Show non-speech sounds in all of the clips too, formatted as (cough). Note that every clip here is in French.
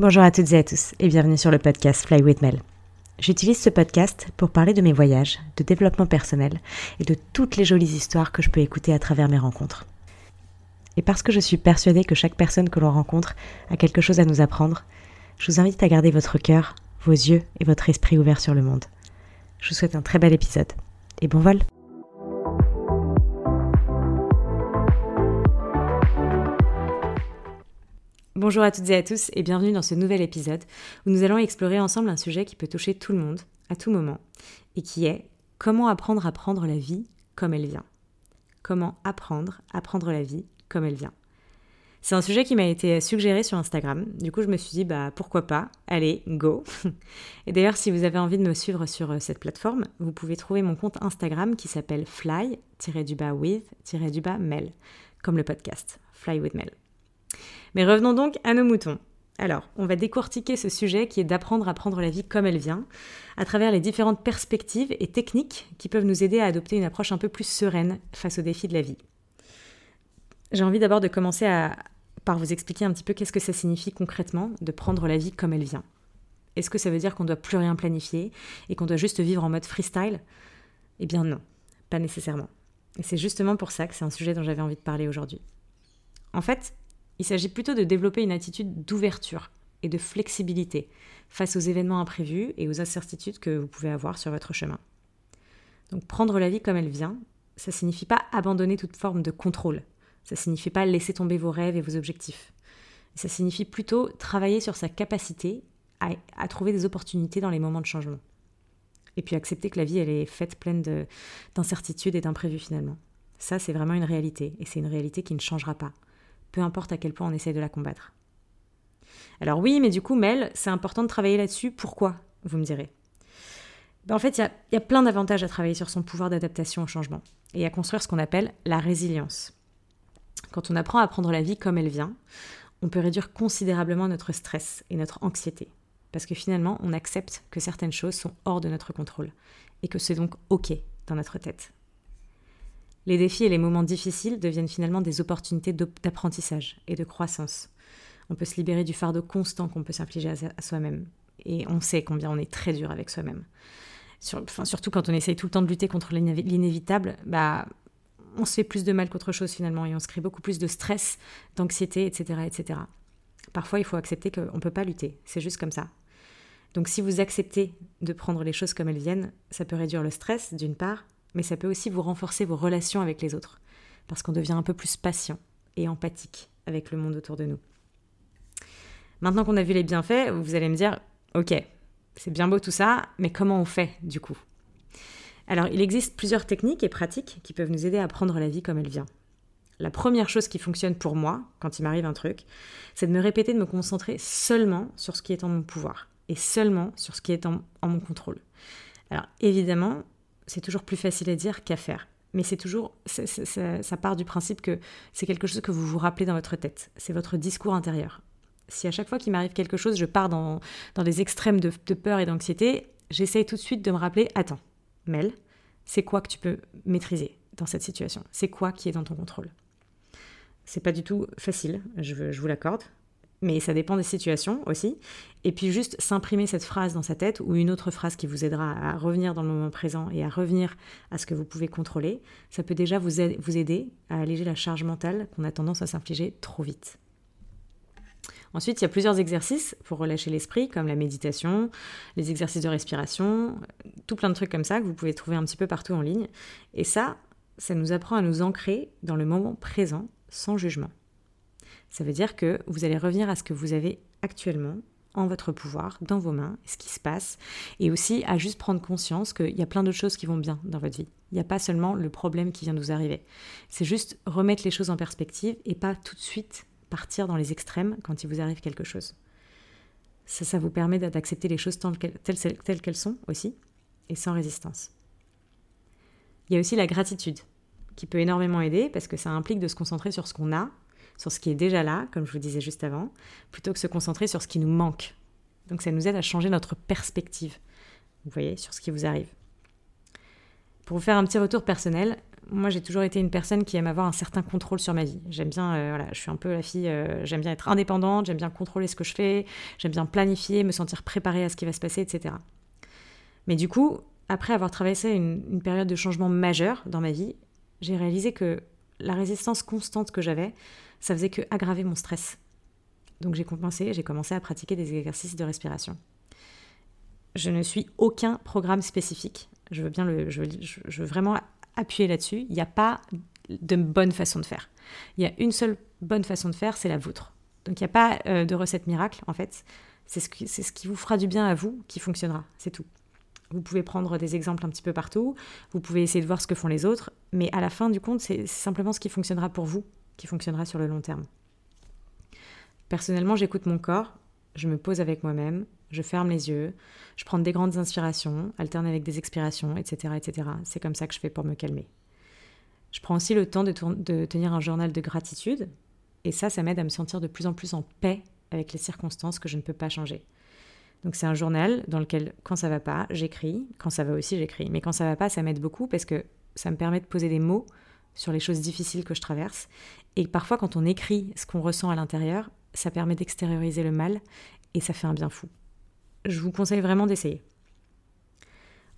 Bonjour à toutes et à tous et bienvenue sur le podcast Fly with Mel. J'utilise ce podcast pour parler de mes voyages, de développement personnel et de toutes les jolies histoires que je peux écouter à travers mes rencontres. Et parce que je suis persuadée que chaque personne que l'on rencontre a quelque chose à nous apprendre, je vous invite à garder votre cœur, vos yeux et votre esprit ouverts sur le monde. Je vous souhaite un très bel épisode et bon vol Bonjour à toutes et à tous et bienvenue dans ce nouvel épisode où nous allons explorer ensemble un sujet qui peut toucher tout le monde à tout moment et qui est comment apprendre à prendre la vie comme elle vient. Comment apprendre à prendre la vie comme elle vient. C'est un sujet qui m'a été suggéré sur Instagram. Du coup, je me suis dit, bah pourquoi pas? Allez, go (laughs) Et d'ailleurs, si vous avez envie de me suivre sur euh, cette plateforme, vous pouvez trouver mon compte Instagram qui s'appelle fly-with-mel, comme le podcast, Fly with Mel. Mais revenons donc à nos moutons. Alors, on va décortiquer ce sujet qui est d'apprendre à prendre la vie comme elle vient, à travers les différentes perspectives et techniques qui peuvent nous aider à adopter une approche un peu plus sereine face aux défis de la vie. J'ai envie d'abord de commencer par vous expliquer un petit peu qu'est-ce que ça signifie concrètement de prendre la vie comme elle vient. Est-ce que ça veut dire qu'on ne doit plus rien planifier et qu'on doit juste vivre en mode freestyle? Eh bien non, pas nécessairement. Et c'est justement pour ça que c'est un sujet dont j'avais envie de parler aujourd'hui. En fait, il s'agit plutôt de développer une attitude d'ouverture et de flexibilité face aux événements imprévus et aux incertitudes que vous pouvez avoir sur votre chemin. Donc prendre la vie comme elle vient, ça signifie pas abandonner toute forme de contrôle. Ça signifie pas laisser tomber vos rêves et vos objectifs. Ça signifie plutôt travailler sur sa capacité à, à trouver des opportunités dans les moments de changement. Et puis accepter que la vie, elle est faite pleine d'incertitudes et d'imprévus finalement. Ça, c'est vraiment une réalité. Et c'est une réalité qui ne changera pas peu importe à quel point on essaye de la combattre. Alors oui, mais du coup, Mel, c'est important de travailler là-dessus. Pourquoi Vous me direz? Ben, en fait, il y, y a, plein d'avantages à travailler sur son pouvoir d'adaptation au changement et à construire ce qu'on appelle la résilience. Quand on apprend à prendre la vie comme elle vient, on peut réduire considérablement notre stress et notre anxiété. Parce que finalement, on accepte que certaines choses sont hors de notre contrôle et que c'est donc OK dans notre tête. Les défis et les moments difficiles deviennent finalement des opportunités d'apprentissage et de croissance. On peut se libérer du fardeau constant qu'on peut s'infliger à, soi-même. Et on sait combien on est très dur avec soi-même. surtout quand on essaye tout le temps de lutter contre l'inévitable, bah, on se fait plus de mal qu'autre chose finalement et on se crée beaucoup plus de stress, d'anxiété, etc., etc. Parfois, il faut accepter qu'on ne peut pas lutter. C'est juste comme ça. Donc si vous acceptez de prendre les choses comme elles viennent, ça peut réduire le stress d'une part, mais ça peut aussi vous renforcer vos relations avec les autres, parce qu'on devient un peu plus patient et empathique avec le monde autour de nous. Maintenant qu'on a vu les bienfaits, vous allez me dire, ok, c'est bien beau tout ça, mais comment on fait du coup? Alors, il existe plusieurs techniques et pratiques qui peuvent nous aider à prendre la vie comme elle vient. La première chose qui fonctionne pour moi, quand il m'arrive un truc, c'est de me répéter de me concentrer seulement sur ce qui est en mon pouvoir et seulement sur ce qui est en, en mon contrôle. Alors évidemment, c'est toujours plus facile à dire qu'à faire. Mais c'est toujours, ça, part du principe que c'est quelque chose que vous vous rappelez dans votre tête. C'est votre discours intérieur. Si à chaque fois qu'il m'arrive quelque chose, je pars dans, dans les extrêmes de, de peur et d'anxiété, j'essaye tout de suite de me rappeler, attends, Mel, c'est quoi que tu peux maîtriser dans cette situation? C'est quoi qui est dans ton contrôle? C'est pas du tout facile, je, je vous l'accorde mais ça dépend des situations aussi. Et puis juste s'imprimer cette phrase dans sa tête ou une autre phrase qui vous aidera à revenir dans le moment présent et à revenir à ce que vous pouvez contrôler, ça peut déjà vous, aider à alléger la charge mentale qu'on a tendance à s'infliger trop vite. Ensuite, il y a plusieurs exercices pour relâcher l'esprit, comme la méditation, les exercices de respiration, tout plein de trucs comme ça que vous pouvez trouver un petit peu partout en ligne. Et ça, ça nous apprend à nous ancrer dans le moment présent sans jugement. Ça veut dire que vous allez revenir à ce que vous avez actuellement en votre pouvoir, dans vos mains, ce qui se passe, et aussi à juste prendre conscience qu'il y a plein d'autres choses qui vont bien dans votre vie. Il n'y a pas seulement le problème qui vient de vous arriver. C'est juste remettre les choses en perspective et pas tout de suite partir dans les extrêmes quand il vous arrive quelque chose. Ça, ça vous permet d'accepter les choses telles qu'elles sont aussi, et sans résistance. Il y a aussi la gratitude, qui peut énormément aider parce que ça implique de se concentrer sur ce qu'on a sur ce qui est déjà là, comme je vous disais juste avant, plutôt que se concentrer sur ce qui nous manque. Donc ça nous aide à changer notre perspective, vous voyez, sur ce qui vous arrive. Pour vous faire un petit retour personnel, moi j'ai toujours été une personne qui aime avoir un certain contrôle sur ma vie. J'aime bien, euh, voilà, je suis un peu la fille, euh, j'aime bien être indépendante, j'aime bien contrôler ce que je fais, j'aime bien planifier, me sentir préparée à ce qui va se passer, etc. Mais du coup, après avoir traversé une, une période de changement majeur dans ma vie, j'ai réalisé que la résistance constante que j'avais, ça faisait que aggraver mon stress. Donc j'ai compensé, j'ai commencé à pratiquer des exercices de respiration. Je ne suis aucun programme spécifique. Je veux bien le, je vraiment appuyer là-dessus. Il n'y a pas de bonne façon de faire. Il y a une seule bonne façon de faire, c'est la vôtre. Donc il n'y a pas euh, de recette miracle en fait. C'est ce, qui, ce qui vous fera du bien à vous qui fonctionnera. C'est tout. Vous pouvez prendre des exemples un petit peu partout, vous pouvez essayer de voir ce que font les autres, mais à la fin du compte, c'est simplement ce qui fonctionnera pour vous qui fonctionnera sur le long terme. Personnellement, j'écoute mon corps, je me pose avec moi-même, je ferme les yeux, je prends des grandes inspirations, alterne avec des expirations, etc. etc. C'est comme ça que je fais pour me calmer. Je prends aussi le temps de, tenir un journal de gratitude, et ça, ça m'aide à me sentir de plus en plus en paix avec les circonstances que je ne peux pas changer. Donc c'est un journal dans lequel, quand ça va pas, j'écris, quand ça va aussi, j'écris. Mais quand ça va pas, ça m'aide beaucoup parce que ça me permet de poser des mots sur les choses difficiles que je traverse. Et parfois, quand on écrit ce qu'on ressent à l'intérieur, ça permet d'extérioriser le mal et ça fait un bien fou. Je vous conseille vraiment d'essayer.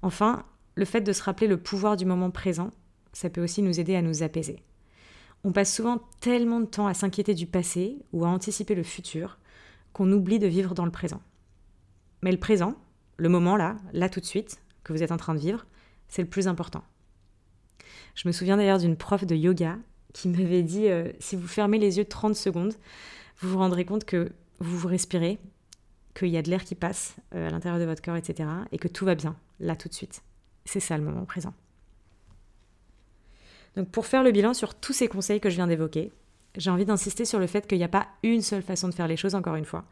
Enfin, le fait de se rappeler le pouvoir du moment présent, ça peut aussi nous aider à nous apaiser. On passe souvent tellement de temps à s'inquiéter du passé ou à anticiper le futur qu'on oublie de vivre dans le présent. Mais le présent, le moment là, là tout de suite, que vous êtes en train de vivre, c'est le plus important. Je me souviens d'ailleurs d'une prof de yoga qui m'avait dit euh, si vous fermez les yeux 30 secondes, vous vous rendrez compte que vous vous respirez, qu'il y a de l'air qui passe euh, à l'intérieur de votre corps, etc. et que tout va bien, là tout de suite. C'est ça le moment présent. Donc pour faire le bilan sur tous ces conseils que je viens d'évoquer, j'ai envie d'insister sur le fait qu'il n'y a pas une seule façon de faire les choses, encore une fois.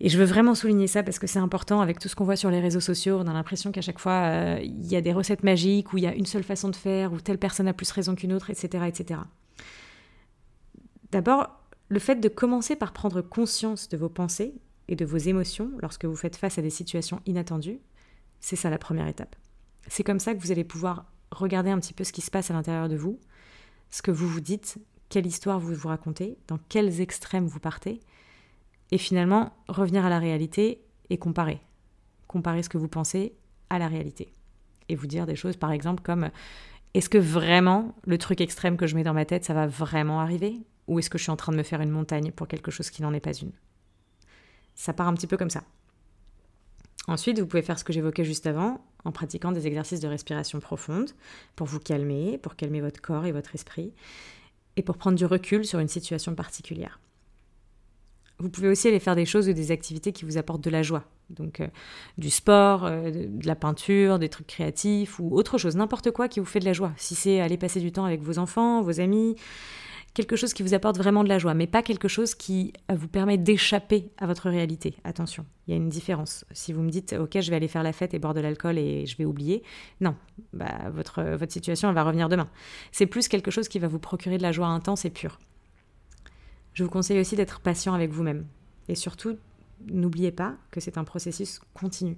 Et je veux vraiment souligner ça parce que c'est important avec tout ce qu'on voit sur les réseaux sociaux. On a l'impression qu'à chaque fois, euh, il y a des recettes magiques, où il y a une seule façon de faire, où telle personne a plus raison qu'une autre, etc. etc. D'abord, le fait de commencer par prendre conscience de vos pensées et de vos émotions lorsque vous faites face à des situations inattendues, c'est ça la première étape. C'est comme ça que vous allez pouvoir regarder un petit peu ce qui se passe à l'intérieur de vous, ce que vous vous dites, quelle histoire vous vous racontez, dans quels extrêmes vous partez, et finalement revenir à la réalité et comparer. Comparer ce que vous pensez à la réalité. Et vous dire des choses par exemple comme est-ce que vraiment le truc extrême que je mets dans ma tête, ça va vraiment arriver? Ou est-ce que je suis en train de me faire une montagne pour quelque chose qui n'en est pas une? Ça part un petit peu comme ça. Ensuite, vous pouvez faire ce que j'évoquais juste avant, en pratiquant des exercices de respiration profonde, pour vous calmer, pour calmer votre corps et votre esprit, et pour prendre du recul sur une situation particulière. Vous pouvez aussi aller faire des choses ou des activités qui vous apportent de la joie. Donc euh, du sport, euh, de, la peinture, des trucs créatifs ou autre chose, n'importe quoi qui vous fait de la joie. Si c'est aller passer du temps avec vos enfants, vos amis, quelque chose qui vous apporte vraiment de la joie, mais pas quelque chose qui euh, vous permet d'échapper à votre réalité. Attention, il y a une différence. Si vous me dites, ok, je vais aller faire la fête et boire de l'alcool et je vais oublier, non, bah, votre, votre situation elle va revenir demain. C'est plus quelque chose qui va vous procurer de la joie intense et pure. Je vous conseille aussi d'être patient avec vous-même. Et surtout, n'oubliez pas que c'est un processus continu.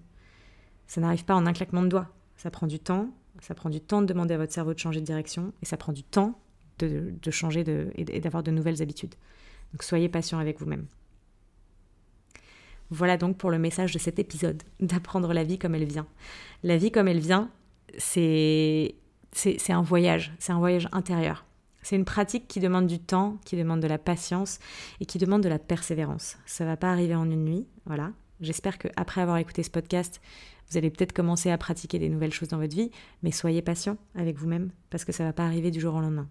Ça n'arrive pas en un claquement de doigts. Ça prend du temps. Ça prend du temps de demander à votre cerveau de changer de direction. Et ça prend du temps de, changer et d'avoir de nouvelles habitudes. Donc soyez patient avec vous-même. Voilà donc pour le message de cet épisode, (laughs) d'apprendre la vie comme elle vient. La vie comme elle vient, c'est un voyage, c'est un voyage intérieur. C'est une pratique qui demande du temps, qui demande de la patience et qui demande de la persévérance. Ça va pas arriver en une nuit, voilà. J'espère qu'après avoir écouté ce podcast, vous allez peut-être commencer à pratiquer des nouvelles choses dans votre vie, mais soyez patient avec vous-même parce que ça va pas arriver du jour au lendemain.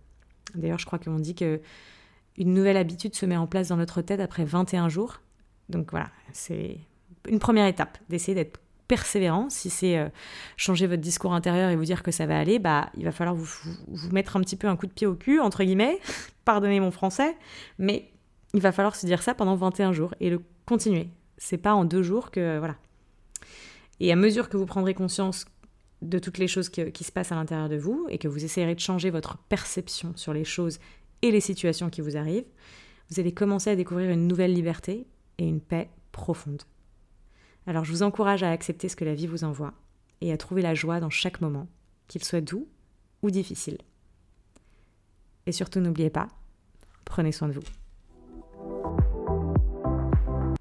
D'ailleurs, je crois qu'on dit que une nouvelle habitude se met en place dans notre tête après 21 jours. Donc voilà, c'est une première étape d'essayer d'être persévérant, si c'est euh, changer votre discours intérieur et vous dire que ça va aller, bah, il va falloir vous, mettre un petit peu un coup de pied au cul, entre guillemets, (laughs) pardonnez mon français, mais il va falloir se dire ça pendant 21 jours et le continuer. C'est pas en deux jours que. Voilà. Et à mesure que vous prendrez conscience de toutes les choses qui se passent à l'intérieur de vous et que vous essayerez de changer votre perception sur les choses et les situations qui vous arrivent, vous allez commencer à découvrir une nouvelle liberté et une paix profonde. Alors je vous encourage à accepter ce que la vie vous envoie et à trouver la joie dans chaque moment, qu'il soit doux ou difficile. Et surtout, n'oubliez pas, prenez soin de vous.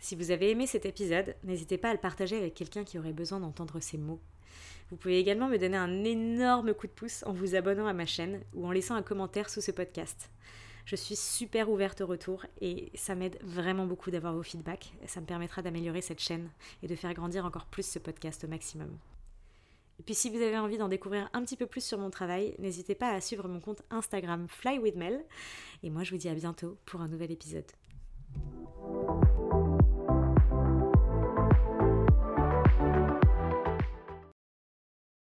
Si vous avez aimé cet épisode, n'hésitez pas à le partager avec quelqu'un qui aurait besoin d'entendre ces mots. Vous pouvez également me donner un énorme coup de pouce en vous abonnant à ma chaîne ou en laissant un commentaire sous ce podcast. Je suis super ouverte au retour et ça m'aide vraiment beaucoup d'avoir vos feedbacks. Ça me permettra d'améliorer cette chaîne et de faire grandir encore plus ce podcast au maximum. Et puis si vous avez envie d'en découvrir un petit peu plus sur mon travail, n'hésitez pas à suivre mon compte Instagram Fly with Mel. Et moi je vous dis à bientôt pour un nouvel épisode.